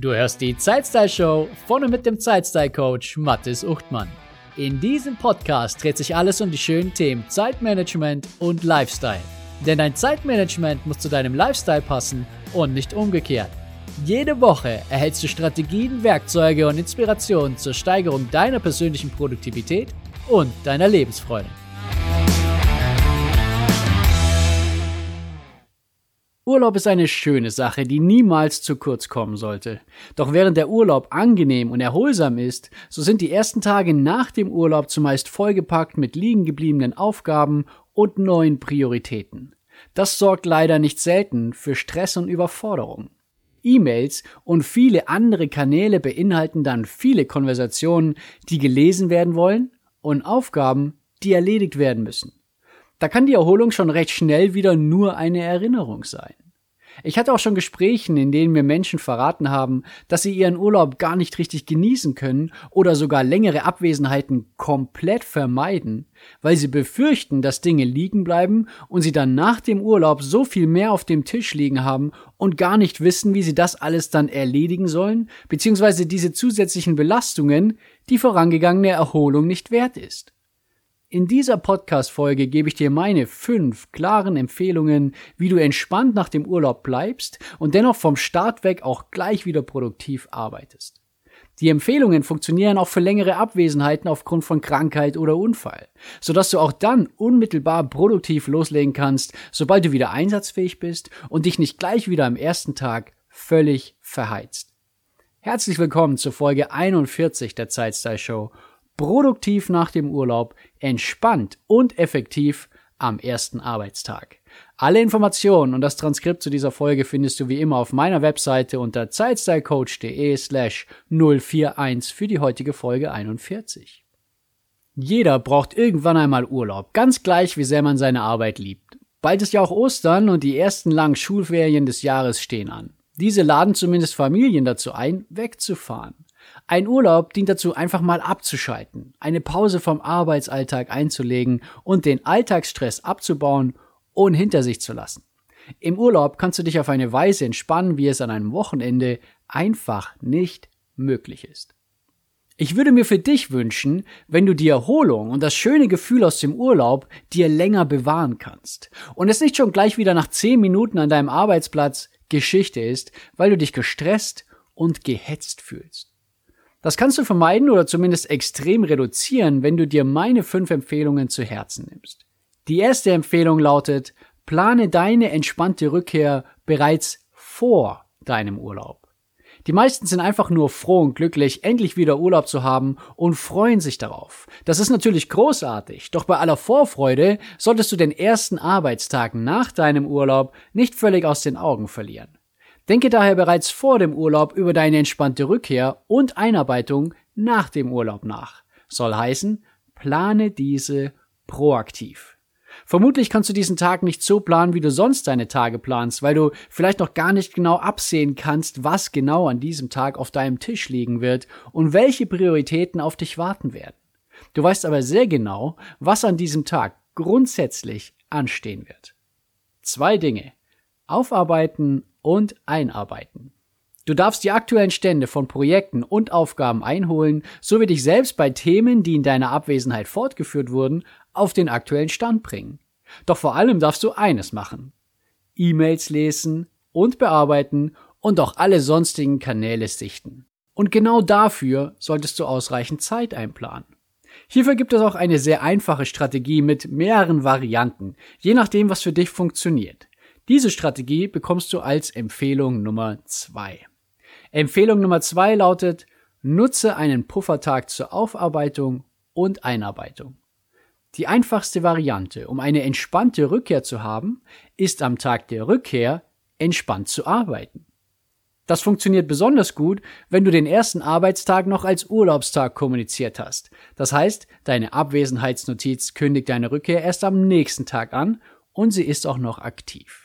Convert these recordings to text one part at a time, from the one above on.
Du hörst die Zeitstyle Show von und mit dem Zeitstyle Coach Mathis Uchtmann. In diesem Podcast dreht sich alles um die schönen Themen Zeitmanagement und Lifestyle. Denn dein Zeitmanagement muss zu deinem Lifestyle passen und nicht umgekehrt. Jede Woche erhältst du Strategien, Werkzeuge und Inspirationen zur Steigerung deiner persönlichen Produktivität und deiner Lebensfreude. Urlaub ist eine schöne Sache, die niemals zu kurz kommen sollte. Doch während der Urlaub angenehm und erholsam ist, so sind die ersten Tage nach dem Urlaub zumeist vollgepackt mit liegen gebliebenen Aufgaben und neuen Prioritäten. Das sorgt leider nicht selten für Stress und Überforderung. E-Mails und viele andere Kanäle beinhalten dann viele Konversationen, die gelesen werden wollen und Aufgaben, die erledigt werden müssen. Da kann die Erholung schon recht schnell wieder nur eine Erinnerung sein. Ich hatte auch schon Gesprächen, in denen mir Menschen verraten haben, dass sie ihren Urlaub gar nicht richtig genießen können oder sogar längere Abwesenheiten komplett vermeiden, weil sie befürchten, dass Dinge liegen bleiben und sie dann nach dem Urlaub so viel mehr auf dem Tisch liegen haben und gar nicht wissen, wie sie das alles dann erledigen sollen, beziehungsweise diese zusätzlichen Belastungen die vorangegangene Erholung nicht wert ist. In dieser Podcast-Folge gebe ich dir meine fünf klaren Empfehlungen, wie du entspannt nach dem Urlaub bleibst und dennoch vom Start weg auch gleich wieder produktiv arbeitest. Die Empfehlungen funktionieren auch für längere Abwesenheiten aufgrund von Krankheit oder Unfall, sodass du auch dann unmittelbar produktiv loslegen kannst, sobald du wieder einsatzfähig bist und dich nicht gleich wieder am ersten Tag völlig verheizt. Herzlich willkommen zur Folge 41 der Zeitstyle Show produktiv nach dem Urlaub, entspannt und effektiv am ersten Arbeitstag. Alle Informationen und das Transkript zu dieser Folge findest du wie immer auf meiner Webseite unter zeitstylecoach.de slash 041 für die heutige Folge 41. Jeder braucht irgendwann einmal Urlaub, ganz gleich wie sehr man seine Arbeit liebt. Bald ist ja auch Ostern und die ersten langen Schulferien des Jahres stehen an. Diese laden zumindest Familien dazu ein, wegzufahren. Ein Urlaub dient dazu, einfach mal abzuschalten, eine Pause vom Arbeitsalltag einzulegen und den Alltagsstress abzubauen und hinter sich zu lassen. Im Urlaub kannst du dich auf eine Weise entspannen, wie es an einem Wochenende einfach nicht möglich ist. Ich würde mir für dich wünschen, wenn du die Erholung und das schöne Gefühl aus dem Urlaub dir länger bewahren kannst und es nicht schon gleich wieder nach zehn Minuten an deinem Arbeitsplatz Geschichte ist, weil du dich gestresst und gehetzt fühlst. Das kannst du vermeiden oder zumindest extrem reduzieren, wenn du dir meine fünf Empfehlungen zu Herzen nimmst. Die erste Empfehlung lautet, plane deine entspannte Rückkehr bereits vor deinem Urlaub. Die meisten sind einfach nur froh und glücklich, endlich wieder Urlaub zu haben und freuen sich darauf. Das ist natürlich großartig, doch bei aller Vorfreude solltest du den ersten Arbeitstag nach deinem Urlaub nicht völlig aus den Augen verlieren. Denke daher bereits vor dem Urlaub über deine entspannte Rückkehr und Einarbeitung nach dem Urlaub nach. Soll heißen, plane diese proaktiv. Vermutlich kannst du diesen Tag nicht so planen, wie du sonst deine Tage planst, weil du vielleicht noch gar nicht genau absehen kannst, was genau an diesem Tag auf deinem Tisch liegen wird und welche Prioritäten auf dich warten werden. Du weißt aber sehr genau, was an diesem Tag grundsätzlich anstehen wird. Zwei Dinge. Aufarbeiten und einarbeiten. Du darfst die aktuellen Stände von Projekten und Aufgaben einholen, sowie dich selbst bei Themen, die in deiner Abwesenheit fortgeführt wurden, auf den aktuellen Stand bringen. Doch vor allem darfst du eines machen. E-Mails lesen und bearbeiten und auch alle sonstigen Kanäle sichten. Und genau dafür solltest du ausreichend Zeit einplanen. Hierfür gibt es auch eine sehr einfache Strategie mit mehreren Varianten, je nachdem, was für dich funktioniert. Diese Strategie bekommst du als Empfehlung Nummer zwei. Empfehlung Nummer zwei lautet, nutze einen Puffertag zur Aufarbeitung und Einarbeitung. Die einfachste Variante, um eine entspannte Rückkehr zu haben, ist am Tag der Rückkehr entspannt zu arbeiten. Das funktioniert besonders gut, wenn du den ersten Arbeitstag noch als Urlaubstag kommuniziert hast. Das heißt, deine Abwesenheitsnotiz kündigt deine Rückkehr erst am nächsten Tag an und sie ist auch noch aktiv.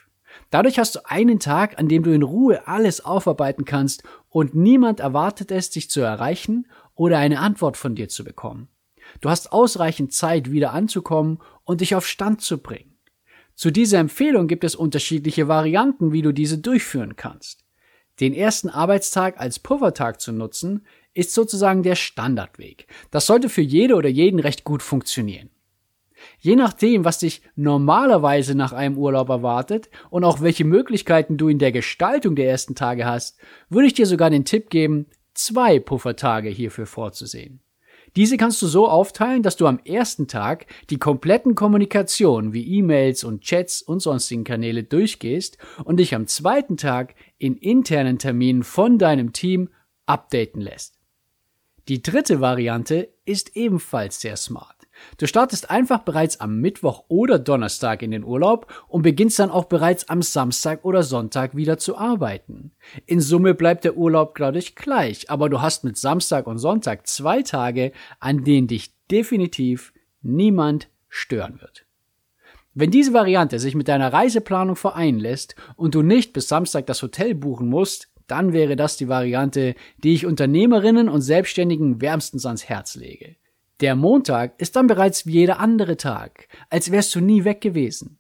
Dadurch hast du einen Tag, an dem du in Ruhe alles aufarbeiten kannst und niemand erwartet es, dich zu erreichen oder eine Antwort von dir zu bekommen. Du hast ausreichend Zeit, wieder anzukommen und dich auf Stand zu bringen. Zu dieser Empfehlung gibt es unterschiedliche Varianten, wie du diese durchführen kannst. Den ersten Arbeitstag als Puffertag zu nutzen, ist sozusagen der Standardweg. Das sollte für jede oder jeden recht gut funktionieren. Je nachdem, was dich normalerweise nach einem Urlaub erwartet und auch welche Möglichkeiten du in der Gestaltung der ersten Tage hast, würde ich dir sogar den Tipp geben, zwei Puffertage hierfür vorzusehen. Diese kannst du so aufteilen, dass du am ersten Tag die kompletten Kommunikationen wie E-Mails und Chats und sonstigen Kanäle durchgehst und dich am zweiten Tag in internen Terminen von deinem Team updaten lässt. Die dritte Variante ist ebenfalls sehr smart. Du startest einfach bereits am Mittwoch oder Donnerstag in den Urlaub und beginnst dann auch bereits am Samstag oder Sonntag wieder zu arbeiten. In Summe bleibt der Urlaub dadurch gleich, aber du hast mit Samstag und Sonntag zwei Tage, an denen dich definitiv niemand stören wird. Wenn diese Variante sich mit deiner Reiseplanung vereinen lässt und du nicht bis Samstag das Hotel buchen musst, dann wäre das die Variante, die ich Unternehmerinnen und Selbstständigen wärmstens ans Herz lege. Der Montag ist dann bereits wie jeder andere Tag, als wärst du nie weg gewesen.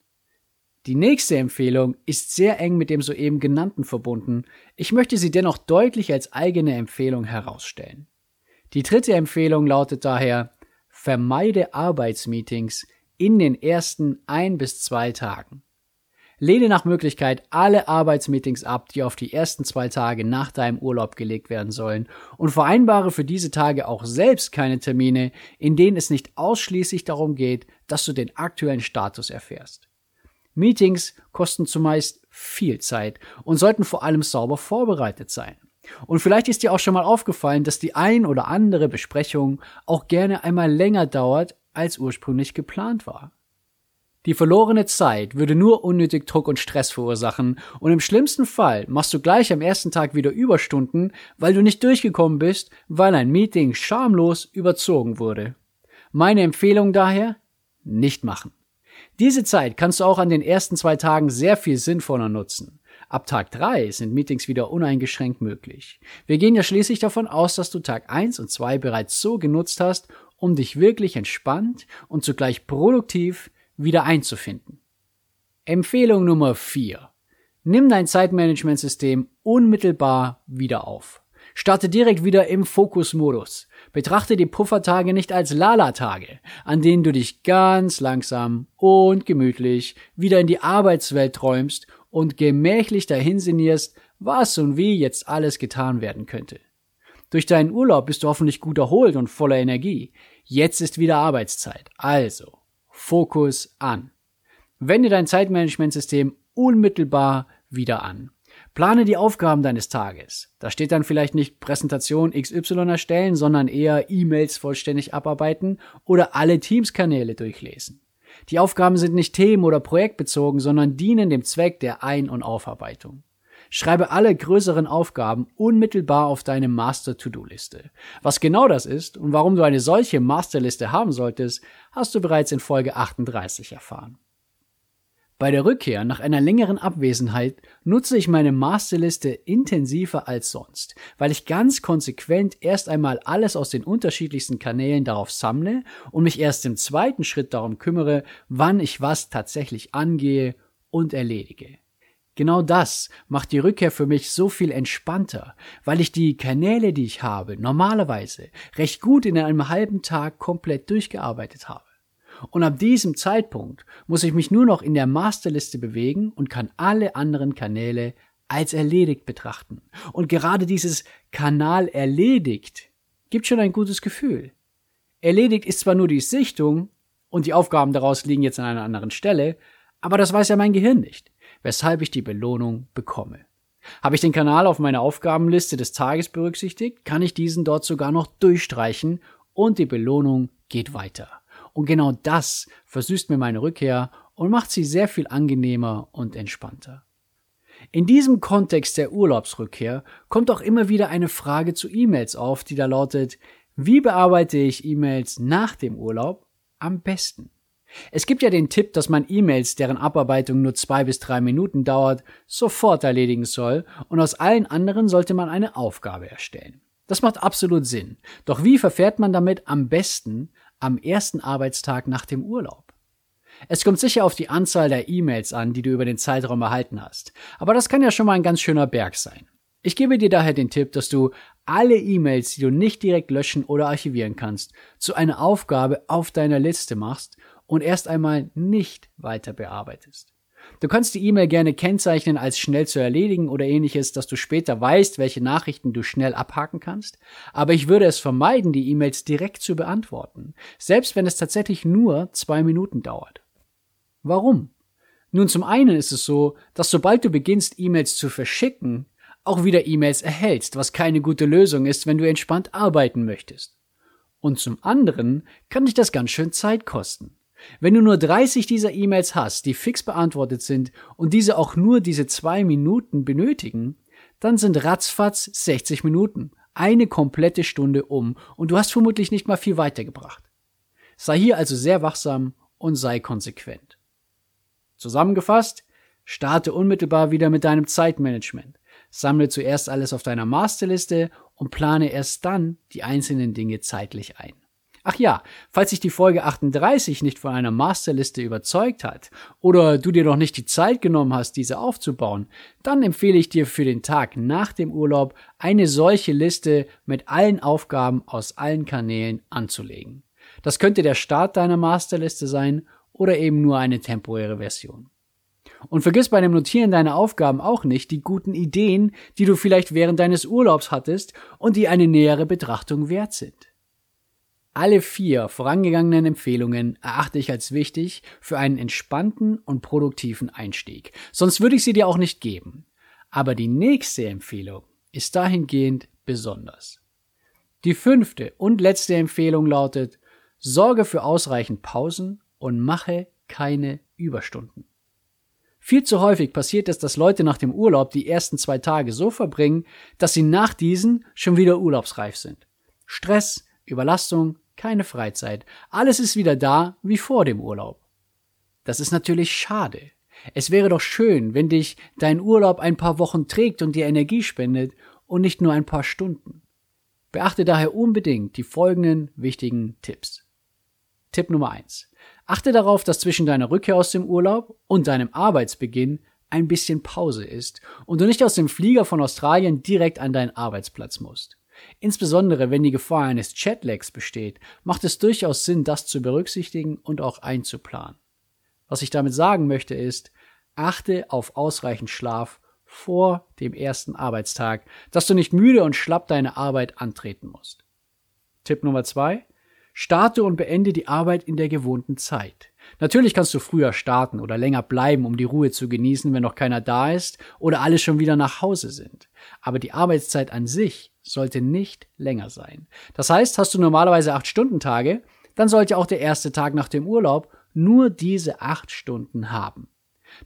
Die nächste Empfehlung ist sehr eng mit dem soeben genannten verbunden, ich möchte sie dennoch deutlich als eigene Empfehlung herausstellen. Die dritte Empfehlung lautet daher, vermeide Arbeitsmeetings in den ersten ein bis zwei Tagen. Lehne nach Möglichkeit alle Arbeitsmeetings ab, die auf die ersten zwei Tage nach deinem Urlaub gelegt werden sollen und vereinbare für diese Tage auch selbst keine Termine, in denen es nicht ausschließlich darum geht, dass du den aktuellen Status erfährst. Meetings kosten zumeist viel Zeit und sollten vor allem sauber vorbereitet sein. Und vielleicht ist dir auch schon mal aufgefallen, dass die ein oder andere Besprechung auch gerne einmal länger dauert, als ursprünglich geplant war. Die verlorene Zeit würde nur unnötig Druck und Stress verursachen und im schlimmsten Fall machst du gleich am ersten Tag wieder Überstunden, weil du nicht durchgekommen bist, weil ein Meeting schamlos überzogen wurde. Meine Empfehlung daher? Nicht machen. Diese Zeit kannst du auch an den ersten zwei Tagen sehr viel sinnvoller nutzen. Ab Tag drei sind Meetings wieder uneingeschränkt möglich. Wir gehen ja schließlich davon aus, dass du Tag eins und zwei bereits so genutzt hast, um dich wirklich entspannt und zugleich produktiv wieder einzufinden. Empfehlung Nummer 4. Nimm dein Zeitmanagementsystem unmittelbar wieder auf. Starte direkt wieder im Fokusmodus. Betrachte die Puffertage nicht als Lala-Tage, an denen du dich ganz langsam und gemütlich wieder in die Arbeitswelt träumst und gemächlich dahinsinnierst, was und wie jetzt alles getan werden könnte. Durch deinen Urlaub bist du hoffentlich gut erholt und voller Energie. Jetzt ist wieder Arbeitszeit. Also, Fokus an. Wende dein Zeitmanagementsystem unmittelbar wieder an. Plane die Aufgaben deines Tages. Da steht dann vielleicht nicht Präsentation XY erstellen, sondern eher E-Mails vollständig abarbeiten oder alle Teams-Kanäle durchlesen. Die Aufgaben sind nicht themen- oder projektbezogen, sondern dienen dem Zweck der Ein- und Aufarbeitung. Schreibe alle größeren Aufgaben unmittelbar auf deine Master-To-Do-Liste. Was genau das ist und warum du eine solche Masterliste haben solltest, hast du bereits in Folge 38 erfahren. Bei der Rückkehr nach einer längeren Abwesenheit nutze ich meine Masterliste intensiver als sonst, weil ich ganz konsequent erst einmal alles aus den unterschiedlichsten Kanälen darauf sammle und mich erst im zweiten Schritt darum kümmere, wann ich was tatsächlich angehe und erledige. Genau das macht die Rückkehr für mich so viel entspannter, weil ich die Kanäle, die ich habe, normalerweise recht gut in einem halben Tag komplett durchgearbeitet habe. Und ab diesem Zeitpunkt muss ich mich nur noch in der Masterliste bewegen und kann alle anderen Kanäle als erledigt betrachten. Und gerade dieses Kanal erledigt gibt schon ein gutes Gefühl. Erledigt ist zwar nur die Sichtung und die Aufgaben daraus liegen jetzt an einer anderen Stelle, aber das weiß ja mein Gehirn nicht weshalb ich die Belohnung bekomme. Habe ich den Kanal auf meiner Aufgabenliste des Tages berücksichtigt, kann ich diesen dort sogar noch durchstreichen und die Belohnung geht weiter. Und genau das versüßt mir meine Rückkehr und macht sie sehr viel angenehmer und entspannter. In diesem Kontext der Urlaubsrückkehr kommt auch immer wieder eine Frage zu E-Mails auf, die da lautet, wie bearbeite ich E-Mails nach dem Urlaub am besten? Es gibt ja den Tipp, dass man E-Mails, deren Abarbeitung nur zwei bis drei Minuten dauert, sofort erledigen soll und aus allen anderen sollte man eine Aufgabe erstellen. Das macht absolut Sinn. Doch wie verfährt man damit am besten am ersten Arbeitstag nach dem Urlaub? Es kommt sicher auf die Anzahl der E-Mails an, die du über den Zeitraum erhalten hast. Aber das kann ja schon mal ein ganz schöner Berg sein. Ich gebe dir daher den Tipp, dass du alle E-Mails, die du nicht direkt löschen oder archivieren kannst, zu einer Aufgabe auf deiner Liste machst und erst einmal nicht weiter bearbeitest. Du kannst die E-Mail gerne kennzeichnen als schnell zu erledigen oder ähnliches, dass du später weißt, welche Nachrichten du schnell abhaken kannst. Aber ich würde es vermeiden, die E-Mails direkt zu beantworten, selbst wenn es tatsächlich nur zwei Minuten dauert. Warum? Nun, zum einen ist es so, dass sobald du beginnst, E-Mails zu verschicken, auch wieder E-Mails erhältst, was keine gute Lösung ist, wenn du entspannt arbeiten möchtest. Und zum anderen kann dich das ganz schön Zeit kosten. Wenn du nur 30 dieser E-Mails hast, die fix beantwortet sind und diese auch nur diese zwei Minuten benötigen, dann sind ratzfatz 60 Minuten, eine komplette Stunde um und du hast vermutlich nicht mal viel weitergebracht. Sei hier also sehr wachsam und sei konsequent. Zusammengefasst, starte unmittelbar wieder mit deinem Zeitmanagement. Sammle zuerst alles auf deiner Masterliste und plane erst dann die einzelnen Dinge zeitlich ein. Ach ja, falls sich die Folge 38 nicht von einer Masterliste überzeugt hat oder du dir noch nicht die Zeit genommen hast, diese aufzubauen, dann empfehle ich dir für den Tag nach dem Urlaub eine solche Liste mit allen Aufgaben aus allen Kanälen anzulegen. Das könnte der Start deiner Masterliste sein oder eben nur eine temporäre Version. Und vergiss bei dem Notieren deiner Aufgaben auch nicht die guten Ideen, die du vielleicht während deines Urlaubs hattest und die eine nähere Betrachtung wert sind. Alle vier vorangegangenen Empfehlungen erachte ich als wichtig für einen entspannten und produktiven Einstieg. Sonst würde ich sie dir auch nicht geben. Aber die nächste Empfehlung ist dahingehend besonders. Die fünfte und letzte Empfehlung lautet, sorge für ausreichend Pausen und mache keine Überstunden. Viel zu häufig passiert es, dass Leute nach dem Urlaub die ersten zwei Tage so verbringen, dass sie nach diesen schon wieder urlaubsreif sind. Stress, Überlastung, keine Freizeit. Alles ist wieder da wie vor dem Urlaub. Das ist natürlich schade. Es wäre doch schön, wenn dich dein Urlaub ein paar Wochen trägt und dir Energie spendet und nicht nur ein paar Stunden. Beachte daher unbedingt die folgenden wichtigen Tipps. Tipp Nummer eins: Achte darauf, dass zwischen deiner Rückkehr aus dem Urlaub und deinem Arbeitsbeginn ein bisschen Pause ist und du nicht aus dem Flieger von Australien direkt an deinen Arbeitsplatz musst. Insbesondere wenn die Gefahr eines Jetlags besteht, macht es durchaus Sinn, das zu berücksichtigen und auch einzuplanen. Was ich damit sagen möchte ist, achte auf ausreichend Schlaf vor dem ersten Arbeitstag, dass du nicht müde und schlapp deine Arbeit antreten musst. Tipp Nummer zwei: Starte und beende die Arbeit in der gewohnten Zeit. Natürlich kannst du früher starten oder länger bleiben, um die Ruhe zu genießen, wenn noch keiner da ist oder alle schon wieder nach Hause sind. Aber die Arbeitszeit an sich sollte nicht länger sein. Das heißt, hast du normalerweise acht Stunden Tage, dann sollte auch der erste Tag nach dem Urlaub nur diese acht Stunden haben.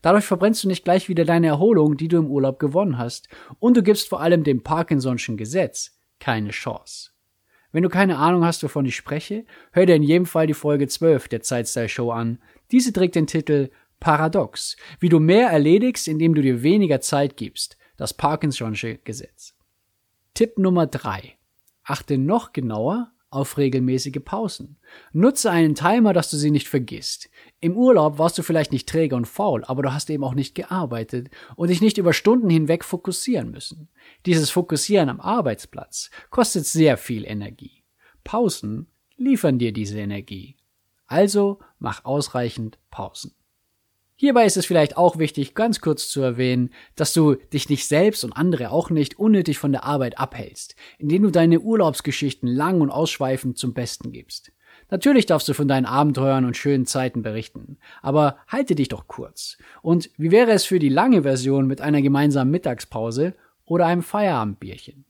Dadurch verbrennst du nicht gleich wieder deine Erholung, die du im Urlaub gewonnen hast, und du gibst vor allem dem Parkinson'schen Gesetz keine Chance. Wenn du keine Ahnung hast, wovon ich spreche, hör dir in jedem Fall die Folge 12 der Zeitstyle Show an. Diese trägt den Titel Paradox, wie du mehr erledigst, indem du dir weniger Zeit gibst. Das Parkinson'sche Gesetz. Tipp Nummer 3. Achte noch genauer auf regelmäßige Pausen. Nutze einen Timer, dass du sie nicht vergisst. Im Urlaub warst du vielleicht nicht träge und faul, aber du hast eben auch nicht gearbeitet und dich nicht über Stunden hinweg fokussieren müssen. Dieses Fokussieren am Arbeitsplatz kostet sehr viel Energie. Pausen liefern dir diese Energie. Also mach ausreichend Pausen. Hierbei ist es vielleicht auch wichtig, ganz kurz zu erwähnen, dass du dich nicht selbst und andere auch nicht unnötig von der Arbeit abhältst, indem du deine Urlaubsgeschichten lang und ausschweifend zum Besten gibst. Natürlich darfst du von deinen Abenteuern und schönen Zeiten berichten, aber halte dich doch kurz. Und wie wäre es für die lange Version mit einer gemeinsamen Mittagspause oder einem Feierabendbierchen?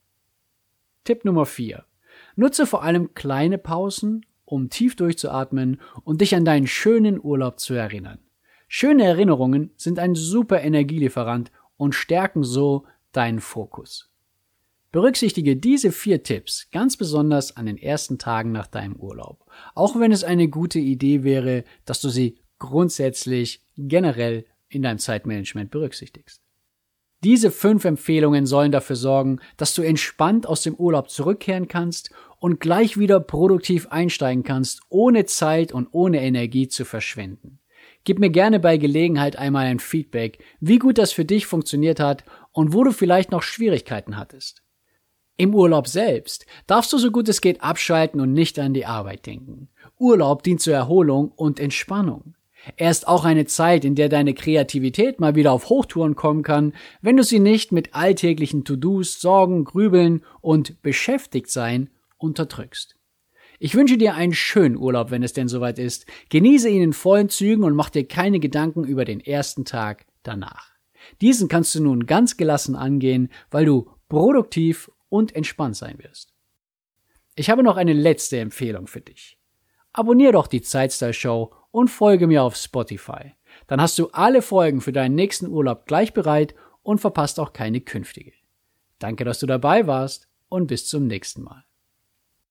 Tipp Nummer 4. Nutze vor allem kleine Pausen, um tief durchzuatmen und dich an deinen schönen Urlaub zu erinnern. Schöne Erinnerungen sind ein super Energielieferant und stärken so deinen Fokus. Berücksichtige diese vier Tipps ganz besonders an den ersten Tagen nach deinem Urlaub, auch wenn es eine gute Idee wäre, dass du sie grundsätzlich generell in deinem Zeitmanagement berücksichtigst. Diese fünf Empfehlungen sollen dafür sorgen, dass du entspannt aus dem Urlaub zurückkehren kannst und gleich wieder produktiv einsteigen kannst, ohne Zeit und ohne Energie zu verschwenden. Gib mir gerne bei Gelegenheit einmal ein Feedback, wie gut das für dich funktioniert hat und wo du vielleicht noch Schwierigkeiten hattest. Im Urlaub selbst darfst du so gut es geht abschalten und nicht an die Arbeit denken. Urlaub dient zur Erholung und Entspannung. Er ist auch eine Zeit, in der deine Kreativität mal wieder auf Hochtouren kommen kann, wenn du sie nicht mit alltäglichen To-Dos, Sorgen, Grübeln und Beschäftigtsein unterdrückst. Ich wünsche dir einen schönen Urlaub, wenn es denn soweit ist. Genieße ihn in vollen Zügen und mach dir keine Gedanken über den ersten Tag danach. Diesen kannst du nun ganz gelassen angehen, weil du produktiv und entspannt sein wirst. Ich habe noch eine letzte Empfehlung für dich. Abonnier doch die Zeitstyle Show und folge mir auf Spotify. Dann hast du alle Folgen für deinen nächsten Urlaub gleich bereit und verpasst auch keine künftige. Danke, dass du dabei warst und bis zum nächsten Mal.